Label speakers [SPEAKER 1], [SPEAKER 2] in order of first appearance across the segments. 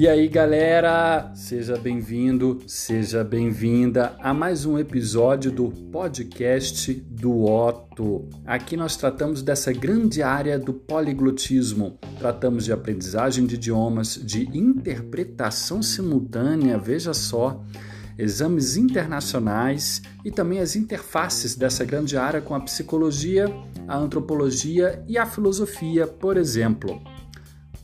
[SPEAKER 1] E aí, galera, seja bem-vindo, seja bem-vinda a mais um episódio do podcast do Otto. Aqui nós tratamos dessa grande área do poliglotismo. Tratamos de aprendizagem de idiomas, de interpretação simultânea, veja só, exames internacionais e também as interfaces dessa grande área com a psicologia, a antropologia e a filosofia, por exemplo.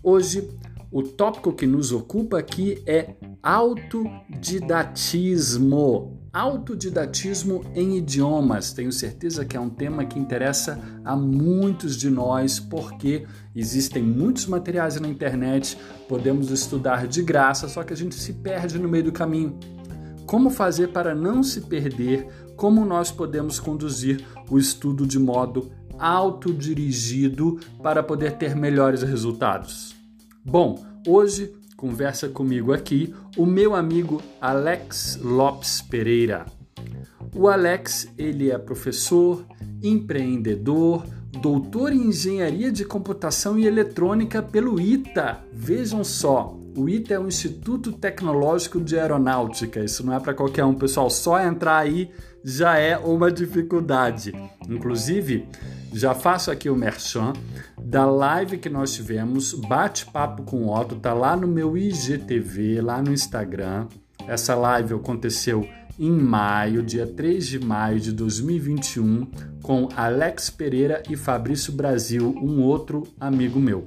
[SPEAKER 1] Hoje o tópico que nos ocupa aqui é autodidatismo. Autodidatismo em idiomas. Tenho certeza que é um tema que interessa a muitos de nós, porque existem muitos materiais na internet, podemos estudar de graça, só que a gente se perde no meio do caminho. Como fazer para não se perder? Como nós podemos conduzir o estudo de modo autodirigido para poder ter melhores resultados? Bom, hoje conversa comigo aqui o meu amigo Alex Lopes Pereira. O Alex, ele é professor, empreendedor, doutor em engenharia de computação e eletrônica pelo ITA. Vejam só, o ITA é o Instituto Tecnológico de Aeronáutica. Isso não é para qualquer um, pessoal. Só entrar aí já é uma dificuldade. Inclusive, já faço aqui o merchan da live que nós tivemos, bate-papo com o Otto, tá lá no meu IGTV, lá no Instagram. Essa live aconteceu em maio, dia 3 de maio de 2021, com Alex Pereira e Fabrício Brasil, um outro amigo meu.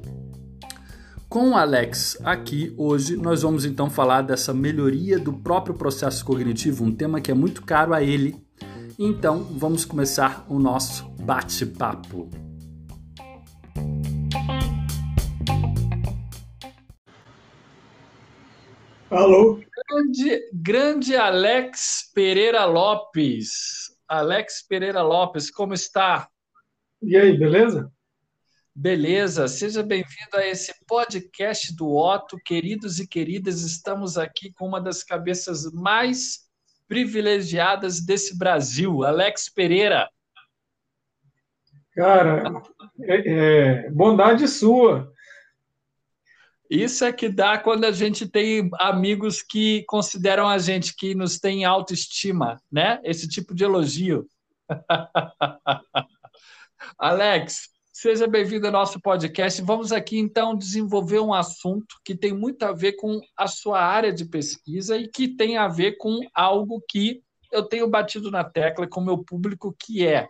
[SPEAKER 1] Com o Alex aqui hoje, nós vamos então falar dessa melhoria do próprio processo cognitivo, um tema que é muito caro a ele. Então, vamos começar o nosso bate-papo.
[SPEAKER 2] Alô?
[SPEAKER 1] Grande, grande Alex Pereira Lopes. Alex Pereira Lopes, como está?
[SPEAKER 2] E aí, beleza?
[SPEAKER 1] Beleza, seja bem-vindo a esse podcast do Otto. Queridos e queridas, estamos aqui com uma das cabeças mais privilegiadas desse Brasil, Alex Pereira.
[SPEAKER 2] Cara, é, é, bondade sua.
[SPEAKER 1] Isso é que dá quando a gente tem amigos que consideram a gente, que nos tem autoestima, né? Esse tipo de elogio. Alex, Seja bem-vindo ao nosso podcast. Vamos aqui então desenvolver um assunto que tem muito a ver com a sua área de pesquisa e que tem a ver com algo que eu tenho batido na tecla com o meu público, que é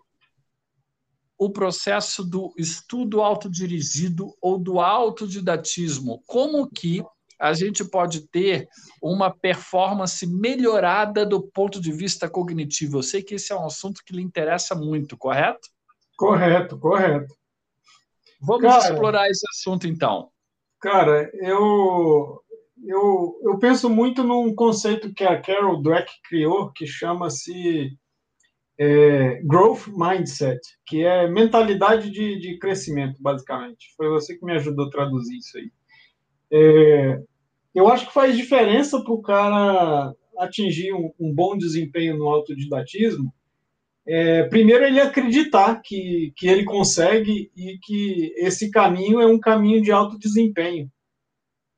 [SPEAKER 1] o processo do estudo autodirigido ou do autodidatismo. Como que a gente pode ter uma performance melhorada do ponto de vista cognitivo? Eu sei que esse é um assunto que lhe interessa muito, correto?
[SPEAKER 2] Correto, correto.
[SPEAKER 1] Vamos cara, explorar esse assunto então.
[SPEAKER 2] Cara, eu, eu, eu penso muito num conceito que a Carol Dweck criou, que chama-se é, Growth Mindset, que é mentalidade de, de crescimento, basicamente. Foi você que me ajudou a traduzir isso aí. É, eu acho que faz diferença para o cara atingir um, um bom desempenho no autodidatismo, é, primeiro ele acreditar que, que ele consegue e que esse caminho é um caminho de alto desempenho,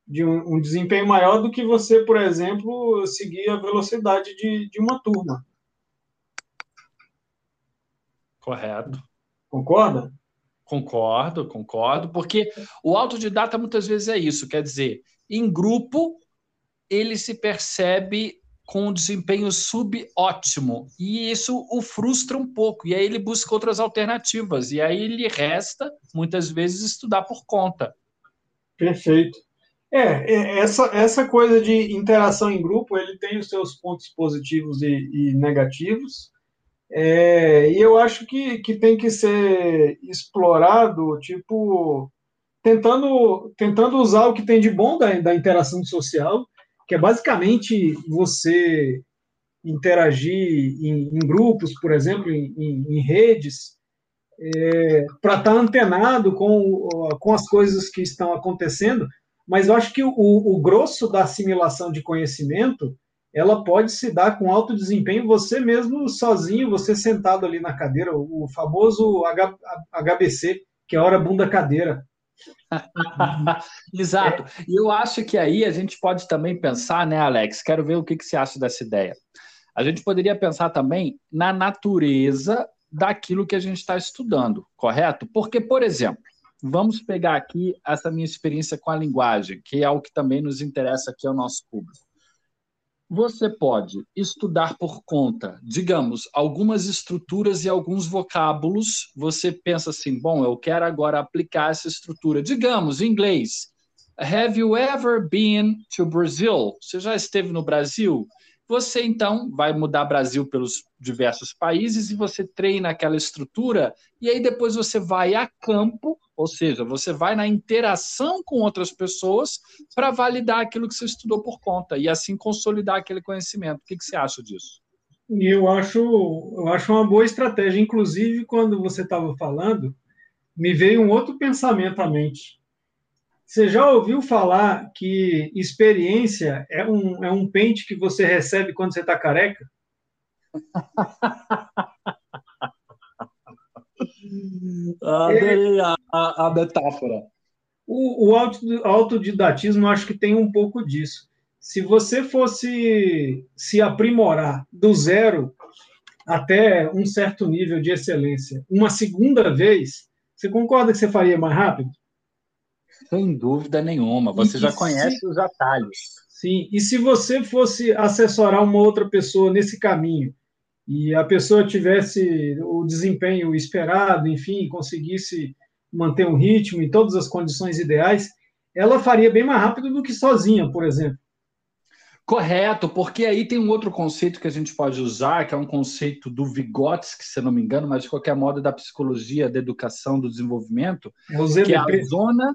[SPEAKER 2] de um, um desempenho maior do que você, por exemplo, seguir a velocidade de, de uma turma.
[SPEAKER 1] Correto.
[SPEAKER 2] Concorda?
[SPEAKER 1] Concordo, concordo, porque o autodidata muitas vezes é isso, quer dizer, em grupo ele se percebe com um desempenho subótimo. E isso o frustra um pouco. E aí ele busca outras alternativas. E aí ele resta, muitas vezes, estudar por conta.
[SPEAKER 2] Perfeito. É, é, essa, essa coisa de interação em grupo, ele tem os seus pontos positivos e, e negativos. É, e eu acho que, que tem que ser explorado, tipo, tentando, tentando usar o que tem de bom da, da interação social que é basicamente você interagir em, em grupos, por exemplo, em, em, redes, é, para estar tá antenado com, com as coisas que estão acontecendo, mas eu acho que o, o grosso da assimilação de conhecimento ela pode se dar com alto desempenho você mesmo sozinho, você sentado ali na cadeira, o famoso HBC, que é hora bunda cadeira.
[SPEAKER 1] Exato. E eu acho que aí a gente pode também pensar, né, Alex? Quero ver o que, que você acha dessa ideia. A gente poderia pensar também na natureza daquilo que a gente está estudando, correto? Porque, por exemplo, vamos pegar aqui essa minha experiência com a linguagem, que é o que também nos interessa aqui ao nosso público. Você pode estudar por conta, digamos, algumas estruturas e alguns vocábulos. Você pensa assim, bom, eu quero agora aplicar essa estrutura. Digamos, em inglês. Have you ever been to Brazil? Você já esteve no Brasil? Você então vai mudar Brasil pelos diversos países e você treina aquela estrutura e aí depois você vai a campo, ou seja, você vai na interação com outras pessoas para validar aquilo que você estudou por conta e assim consolidar aquele conhecimento. O que, que você acha disso?
[SPEAKER 2] Eu acho, eu acho uma boa estratégia. Inclusive, quando você estava falando, me veio um outro pensamento à mente. Você já ouviu falar que experiência é um, é um pente que você recebe quando você está careca?
[SPEAKER 1] Adorei a, a, a, metáfora.
[SPEAKER 2] O, o autodidatismo, acho que tem um pouco disso. Se você fosse se aprimorar do zero até um certo nível de excelência uma segunda vez, você concorda que você faria mais rápido?
[SPEAKER 1] Sem dúvida nenhuma. Você e já conhece se... os atalhos.
[SPEAKER 2] Sim, e se você fosse assessorar uma outra pessoa nesse caminho e a pessoa tivesse o desempenho esperado, enfim, conseguisse manter um ritmo em todas as condições ideais, ela faria bem mais rápido do que sozinha, por exemplo.
[SPEAKER 1] Correto, porque aí tem um outro conceito que a gente pode usar, que é um conceito do Vygotsky, se não me engano, mas de qualquer modo da psicologia, da educação, do desenvolvimento, é que é a zona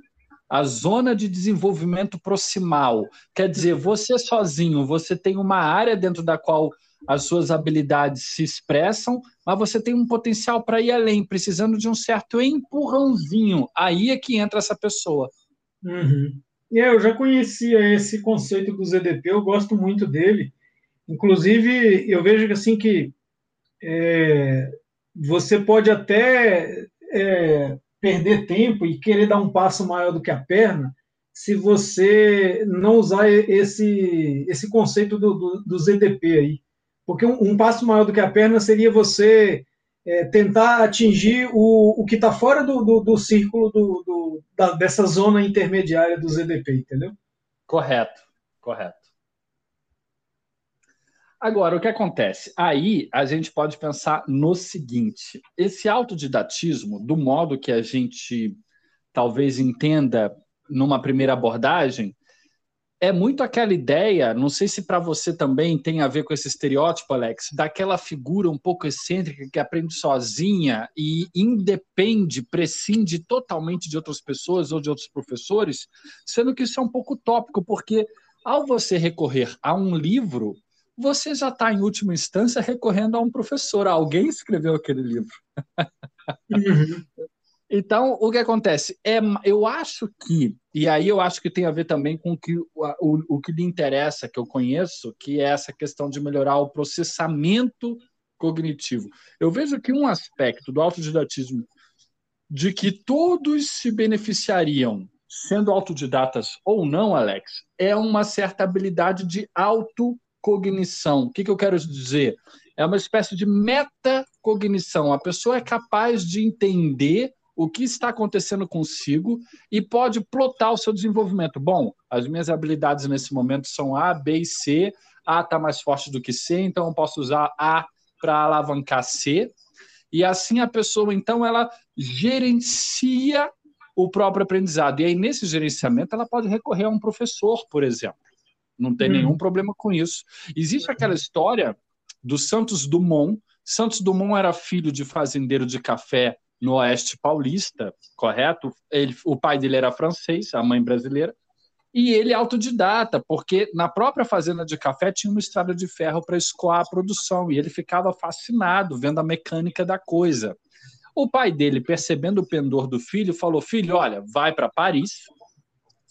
[SPEAKER 1] a zona de desenvolvimento proximal. Quer dizer, você sozinho, você tem uma área dentro da qual as suas habilidades se expressam, mas você tem um potencial para ir além, precisando de um certo empurrãozinho. Aí é que entra essa pessoa.
[SPEAKER 2] Uhum. É, eu já conhecia esse conceito do ZDP, eu gosto muito dele. Inclusive, eu vejo que assim que é, você pode até é, perder tempo e querer dar um passo maior do que a perna se você não usar esse, esse conceito do, do, do ZDP aí. Porque um, um, passo maior do que a perna seria você é, tentar atingir o, o que está fora do, do, do círculo do, da, dessa zona intermediária do ZDP, entendeu?
[SPEAKER 1] Correto, correto. Agora, o que acontece? Aí a gente pode pensar no seguinte: esse autodidatismo, do modo que a gente talvez entenda numa primeira abordagem, é muito aquela ideia, não sei se para você também tem a ver com esse estereótipo, Alex, daquela figura um pouco excêntrica que aprende sozinha e independe, prescinde totalmente de outras pessoas ou de outros professores, sendo que isso é um pouco utópico, porque ao você recorrer a um livro, você já está, em última instância, recorrendo a um professor. Alguém escreveu aquele livro. Uhum. então, o que acontece? É, eu acho que, e aí eu acho que tem a ver também com que, o, o, o que lhe interessa, que eu conheço, que é essa questão de melhorar o processamento cognitivo. Eu vejo que um aspecto do autodidatismo de que todos se beneficiariam sendo autodidatas ou não, Alex, é uma certa habilidade de auto cognição. O que, que eu quero dizer? É uma espécie de metacognição. A pessoa é capaz de entender o que está acontecendo consigo e pode plotar o seu desenvolvimento. Bom, as minhas habilidades nesse momento são A, B e C. A está mais forte do que C, então eu posso usar A para alavancar C. E assim a pessoa, então, ela gerencia o próprio aprendizado. E aí, nesse gerenciamento, ela pode recorrer a um professor, por exemplo. Não tem hum. nenhum problema com isso. Existe aquela história do Santos Dumont. Santos Dumont era filho de fazendeiro de café no Oeste Paulista, correto? Ele, o pai dele era francês, a mãe brasileira, e ele é autodidata, porque na própria fazenda de café tinha uma estrada de ferro para escoar a produção, e ele ficava fascinado vendo a mecânica da coisa. O pai dele, percebendo o pendor do filho, falou: Filho, olha, vai para Paris,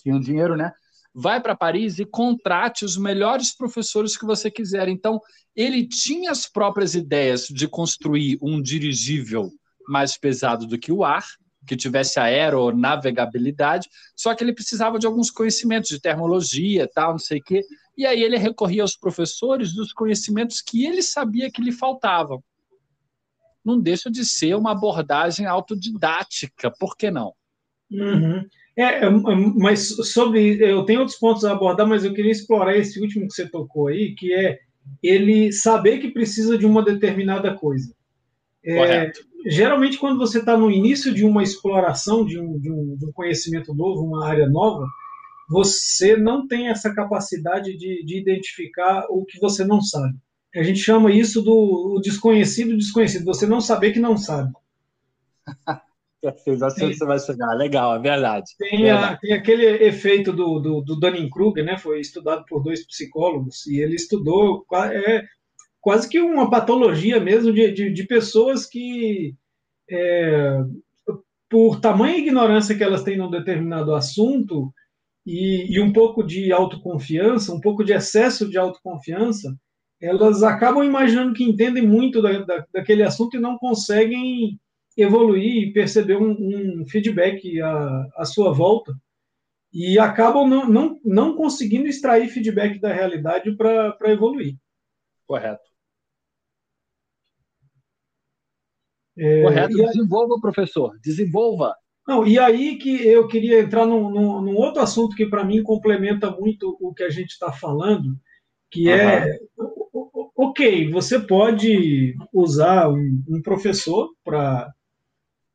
[SPEAKER 1] tinha um dinheiro, né? Vai para Paris e contrate os melhores professores que você quiser. Então, ele tinha as próprias ideias de construir um dirigível mais pesado do que o ar, que tivesse aeronavegabilidade, só que ele precisava de alguns conhecimentos de termologia, tal, não sei o quê. E aí ele recorria aos professores dos conhecimentos que ele sabia que lhe faltavam. Não deixa de ser uma abordagem autodidática, por que não?
[SPEAKER 2] Uhum. É, é mas sobre. Eu tenho outros pontos a abordar, mas eu queria explorar esse último que você tocou aí, que é ele saber que precisa de uma determinada coisa. É, geralmente, quando você está no início de uma exploração de um, de, um, de um, conhecimento novo, uma área nova, você não tem essa capacidade de, de identificar o que você não sabe. A gente chama isso do desconhecido desconhecido, você não saber que não sabe.
[SPEAKER 1] Perfeito, assim você vai chegar. Legal, é verdade.
[SPEAKER 2] Tem,
[SPEAKER 1] verdade.
[SPEAKER 2] A, tem aquele efeito do, do, do Dunning-Kruger, né? Foi estudado por dois psicólogos, e ele estudou é, quase que uma patologia mesmo de, de, de pessoas que, é, por tamanha ignorância que elas têm num determinado assunto, e, e um pouco de autoconfiança, um pouco de excesso de autoconfiança, elas acabam imaginando que entendem muito da, da, daquele assunto e não conseguem evoluir e perceber um, um feedback à, à, sua volta e acabam não, não, não conseguindo extrair feedback da realidade para evoluir.
[SPEAKER 1] Correto. É, Correto. Desenvolva, professor. Desenvolva.
[SPEAKER 2] Não, e aí que eu queria entrar num, num, num outro assunto que para mim complementa muito o que a gente está falando, que uhum. é ok, você pode usar um, um professor para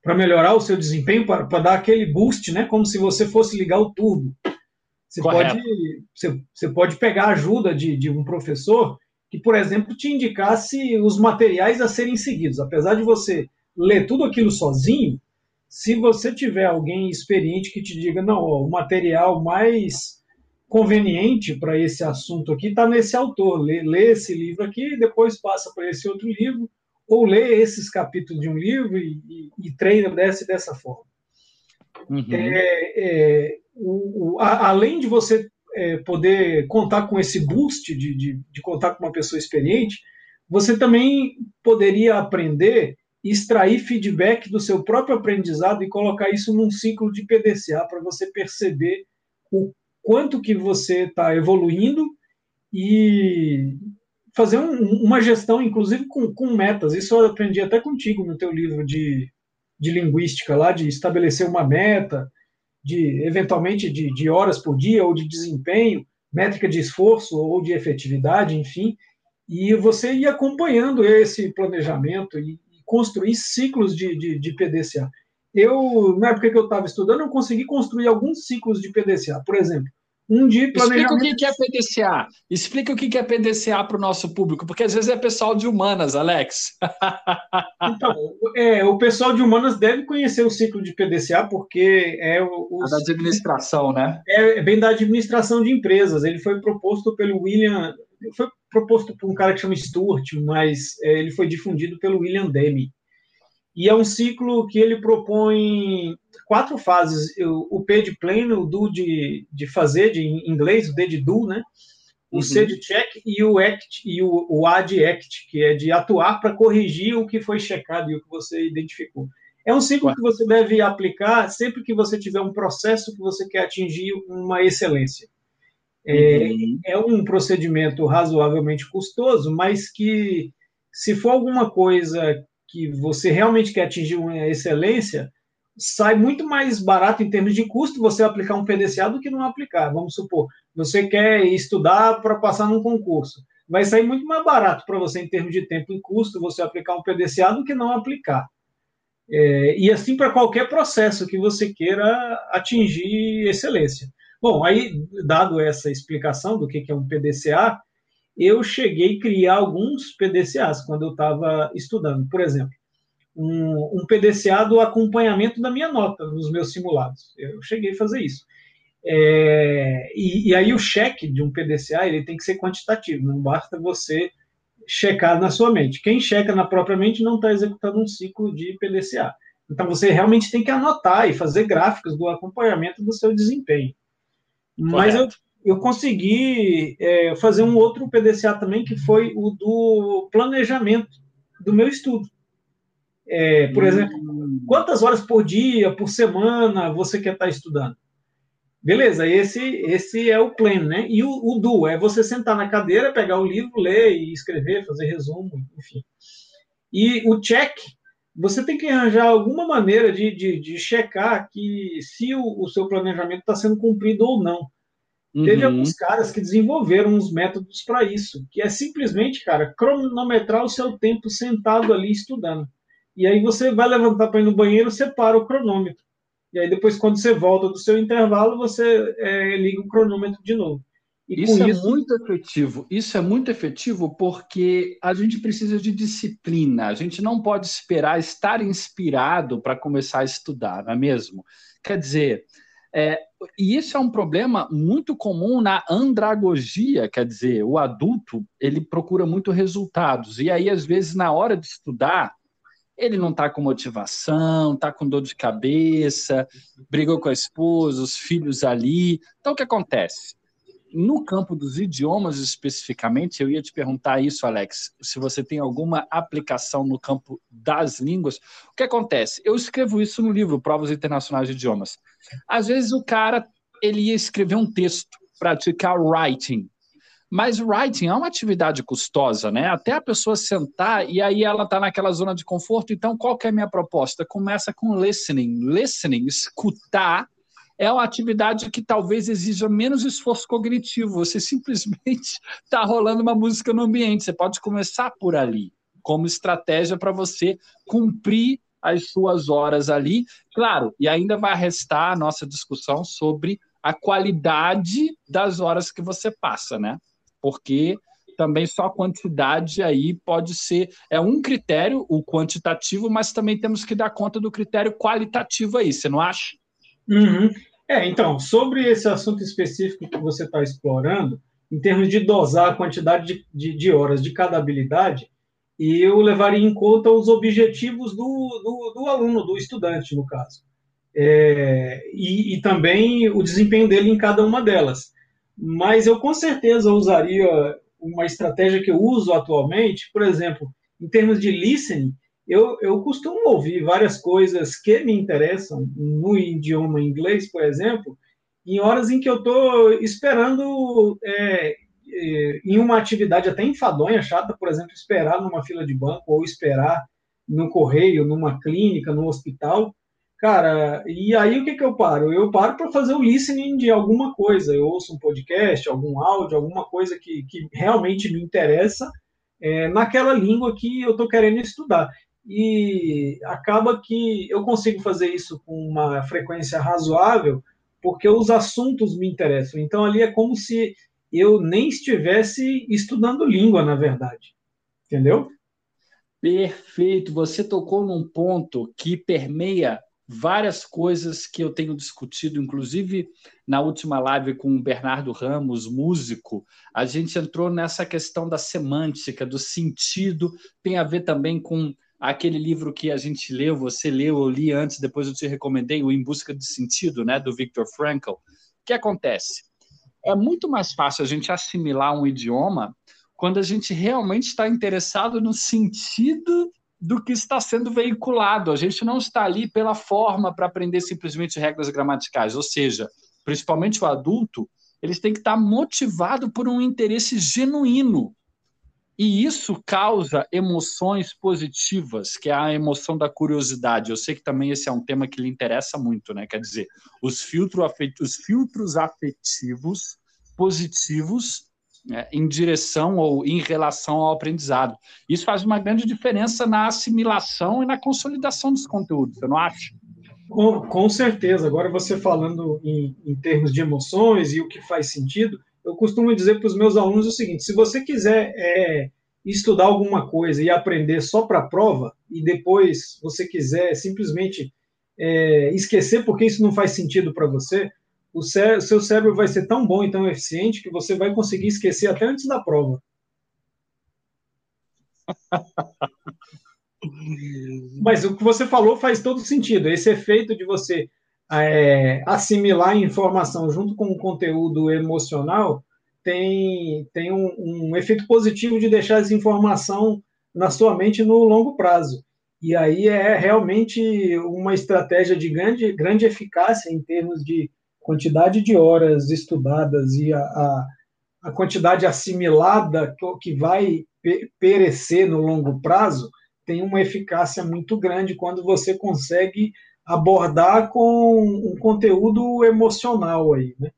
[SPEAKER 2] para melhorar o seu desempenho, para, dar aquele boost, né? Como se você fosse ligar o turbo. Você pode, você, você, pode pegar a ajuda de, de um professor que, por exemplo, te indicasse os materiais a serem seguidos. Apesar de você ler tudo aquilo sozinho, se você tiver alguém experiente que te diga, não, ó, o material mais conveniente para esse assunto aqui está nesse autor, lê, lê, esse livro aqui, depois passa para esse outro livro, ou lê esses capítulos de um livro e, e, e treina dessa dessa forma. Uhum. É, é, o, o, a, além de você é, poder contar com esse boost de, de, de contar com uma pessoa experiente, você também poderia aprender extrair feedback do seu próprio aprendizado e colocar isso num ciclo de PDCA para você perceber o quanto que você está evoluindo e fazer um, uma gestão, inclusive com, com, metas. Isso eu aprendi até contigo no teu livro de, de linguística lá, de estabelecer uma meta, de eventualmente de, de horas por dia ou de desempenho, métrica de esforço ou de efetividade, enfim. E você ir acompanhando esse planejamento e, e construir ciclos de, de, de PDCA. Eu, na época que eu estava estudando, eu consegui construir alguns ciclos de PDCA. Por exemplo, um de
[SPEAKER 1] planejamento. Explica o que é PDCA. Explica o que é PDCA para o nosso público, porque às vezes é pessoal de humanas, Alex.
[SPEAKER 2] Então, é, o pessoal de humanas deve conhecer o ciclo de PDCA, porque é o. o
[SPEAKER 1] da administração, né?
[SPEAKER 2] É, é bem da administração de empresas. Ele foi proposto pelo William. Foi proposto por um cara que chama Stuart, mas é, ele foi difundido pelo William Demme. E é um ciclo que ele propõe quatro fases: o P de pleno, o do de, de fazer, de inglês, o D de do, né? O uhum. C de check e o act e o, o A de act, que é de atuar para corrigir o que foi checado e o que você identificou. É um ciclo que você deve aplicar sempre que você tiver um processo que você quer atingir uma excelência. É, uhum. é um procedimento razoavelmente custoso, mas que, se for alguma coisa que você realmente quer atingir uma excelência, sai muito mais barato em termos de custo você aplicar um PDCA do que não aplicar. Vamos supor, você quer estudar para passar num concurso. Vai sair muito mais barato para você em termos de tempo e custo você aplicar um PDCA do que não aplicar. É, e assim para qualquer processo que você queira atingir excelência. Bom, aí, dado essa explicação do que é um PDCA, eu cheguei a criar alguns PDCAs quando eu estava estudando. Por exemplo, um, um, PDCA do acompanhamento da minha nota nos meus simulados. Eu cheguei a fazer isso. É, e, e, aí o cheque de um PDCA ele tem que ser quantitativo, não basta você checar na sua mente. Quem checa na própria mente não está executando um ciclo de PDCA. Então você realmente tem que anotar e fazer gráficos do acompanhamento do seu desempenho. Mas eu, eu consegui é, fazer um outro PDCA também, que foi o do planejamento do meu estudo. É, por hum. exemplo, Quantas horas por dia, por semana você quer estar estudando? Beleza, esse, esse é o plan, né? E o, o do é você sentar na cadeira, pegar o livro, ler e escrever, fazer resumo, enfim. E o check, você tem que arranjar alguma maneira de, de, de checar que se o, o seu planejamento está sendo cumprido ou não. Uhum. Teve alguns caras que desenvolveram uns métodos para isso, que é simplesmente, cara, cronometrar o seu tempo sentado ali estudando. E aí você vai levantar para ir no banheiro, você para o cronômetro. E aí depois, quando você volta do seu intervalo, você é, liga o cronômetro de novo.
[SPEAKER 1] E isso é isso... muito efetivo. Isso é muito efetivo porque a gente precisa de disciplina. A gente não pode esperar estar inspirado para começar a estudar, não é mesmo? Quer dizer, é, e isso é um problema muito comum na andragogia, quer dizer, o adulto ele procura muito resultados e aí às vezes na hora de estudar ele não está com motivação, está com dor de cabeça, brigou com a esposa, os filhos ali. Então, o que acontece? No campo dos idiomas especificamente, eu ia te perguntar isso, Alex, se você tem alguma aplicação no campo das línguas. O que acontece? Eu escrevo isso no livro Provas Internacionais de Idiomas. Às vezes o cara ele ia escrever um texto, praticar writing, mas writing é uma atividade custosa, né? Até a pessoa sentar e aí ela está naquela zona de conforto. Então, qual que é a minha proposta? Começa com listening. Listening, escutar, é uma atividade que talvez exija menos esforço cognitivo. Você simplesmente está rolando uma música no ambiente. Você pode começar por ali, como estratégia para você cumprir as suas horas ali. Claro, e ainda vai restar a nossa discussão sobre a qualidade das horas que você passa, né? porque também só a quantidade aí pode ser é um critério, o quantitativo, mas também temos que dar conta do critério qualitativo aí, você não acha?
[SPEAKER 2] Uhum. É, então, sobre esse assunto específico que você está explorando, em termos de dosar a quantidade de, de, de, horas de cada habilidade, eu levaria em conta os objetivos do, do, do aluno, do estudante, no caso. É, e, e também o desempenho dele em cada uma delas mas eu com certeza usaria uma estratégia que eu uso atualmente, por exemplo, em termos de listening, eu, eu costumo ouvir várias coisas que me interessam no idioma inglês, por exemplo, em horas em que eu estou esperando é, é, em uma atividade até enfadonha, chata, por exemplo, esperar numa fila de banco ou esperar no correio, numa clínica, no hospital, Cara, e aí o que, que eu paro? Eu paro para fazer o listening de alguma coisa. Eu ouço um podcast, algum áudio, alguma coisa que, que realmente me interessa é, naquela língua que eu estou querendo estudar. E acaba que eu consigo fazer isso com uma frequência razoável, porque os assuntos me interessam. Então ali é como se eu nem estivesse estudando língua, na verdade. Entendeu?
[SPEAKER 1] Perfeito. Você tocou num ponto que permeia várias coisas que eu tenho discutido, inclusive na última live com o Bernardo Ramos, músico, a gente entrou nessa questão da semântica, do sentido, tem a ver também com aquele livro que a gente leu, você leu, eu li antes, depois eu te recomendei, o Em Busca de Sentido, né, do Viktor Frankl. O que acontece? É muito mais fácil a gente assimilar um idioma quando a gente realmente está interessado no sentido do que está sendo veiculado. A gente não está ali pela forma para aprender simplesmente regras gramaticais, ou seja, principalmente o adulto, eles têm que estar motivado por um interesse genuíno. E isso causa emoções positivas, que é a emoção da curiosidade. Eu sei que também esse é um tema que lhe interessa muito, né? Quer dizer, os, filtro os filtros afetivos positivos né, em direção ou em relação ao aprendizado. Isso faz uma grande diferença na assimilação e na consolidação dos conteúdos, você não acha?
[SPEAKER 2] Com, com certeza. Agora, você falando em, em termos de emoções e o que faz sentido, eu costumo dizer para os meus alunos o seguinte: se você quiser é, estudar alguma coisa e aprender só para a prova, e depois você quiser simplesmente é, esquecer porque isso não faz sentido para você, o seu cérebro vai ser tão bom e tão eficiente que você vai conseguir esquecer até antes da prova. Mas o que você falou faz todo sentido. Esse efeito de você é, assimilar informação junto com o conteúdo emocional tem, tem um, um efeito positivo de deixar essa informação na sua mente no longo prazo. E aí é realmente uma estratégia de grande, grande eficácia em termos de quantidade de horas estudadas e a, a, a quantidade assimilada que, que vai perecer no longo prazo, tem uma eficácia muito grande quando você consegue abordar com um conteúdo emocional aí, né?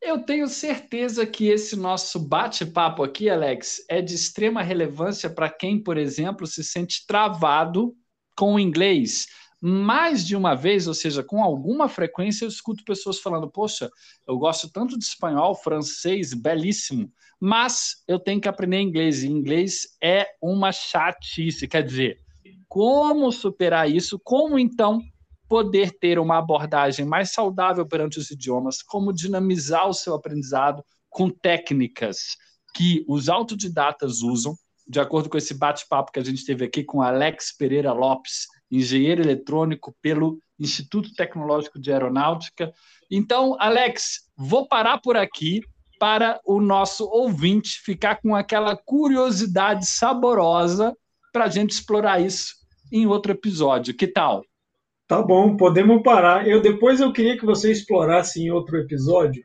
[SPEAKER 1] Eu tenho certeza que esse nosso bate-papo aqui, Alex, é de extrema relevância para quem, por exemplo, se sente travado com o inglês. Mais de uma vez, ou seja, com alguma frequência, eu escuto pessoas falando: Poxa, eu gosto tanto de espanhol, francês, belíssimo, mas eu tenho que aprender inglês. E inglês é uma chatice. Quer dizer, como superar isso? Como então poder ter uma abordagem mais saudável perante os idiomas, como dinamizar o seu aprendizado com técnicas que os autodidatas usam, de acordo com esse bate-papo que a gente teve aqui com Alex Pereira Lopes, engenheiro eletrônico pelo Instituto Tecnológico de Aeronáutica. Então, Alex, vou parar por aqui para o nosso ouvinte ficar com aquela curiosidade saborosa para a gente explorar isso em outro episódio. Que tal?
[SPEAKER 2] Tá bom, podemos parar. Eu depois eu queria que você explorasse em outro episódio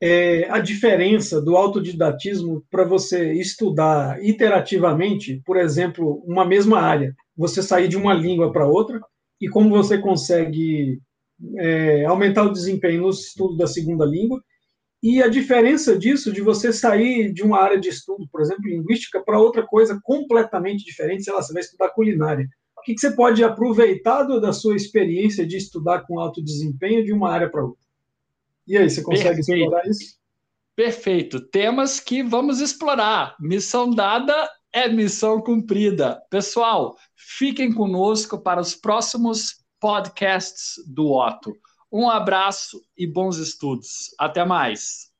[SPEAKER 2] é, a diferença do autodidatismo para você estudar iterativamente, por exemplo, uma mesma área, você sair de uma língua para outra e como você consegue é, aumentar o desempenho no estudo da segunda língua e a diferença disso de você sair de uma área de estudo, por exemplo, linguística, para outra coisa completamente diferente, sei lá, você vai estudar culinária o que, você pode aproveitar da sua experiência de estudar com alto desempenho de uma área para outra? E aí, você consegue Perfeito. explorar isso?
[SPEAKER 1] Perfeito. Temas que vamos explorar. Missão dada é missão cumprida. Pessoal, fiquem conosco para os próximos podcasts do Otto. Um abraço e bons estudos. Até mais.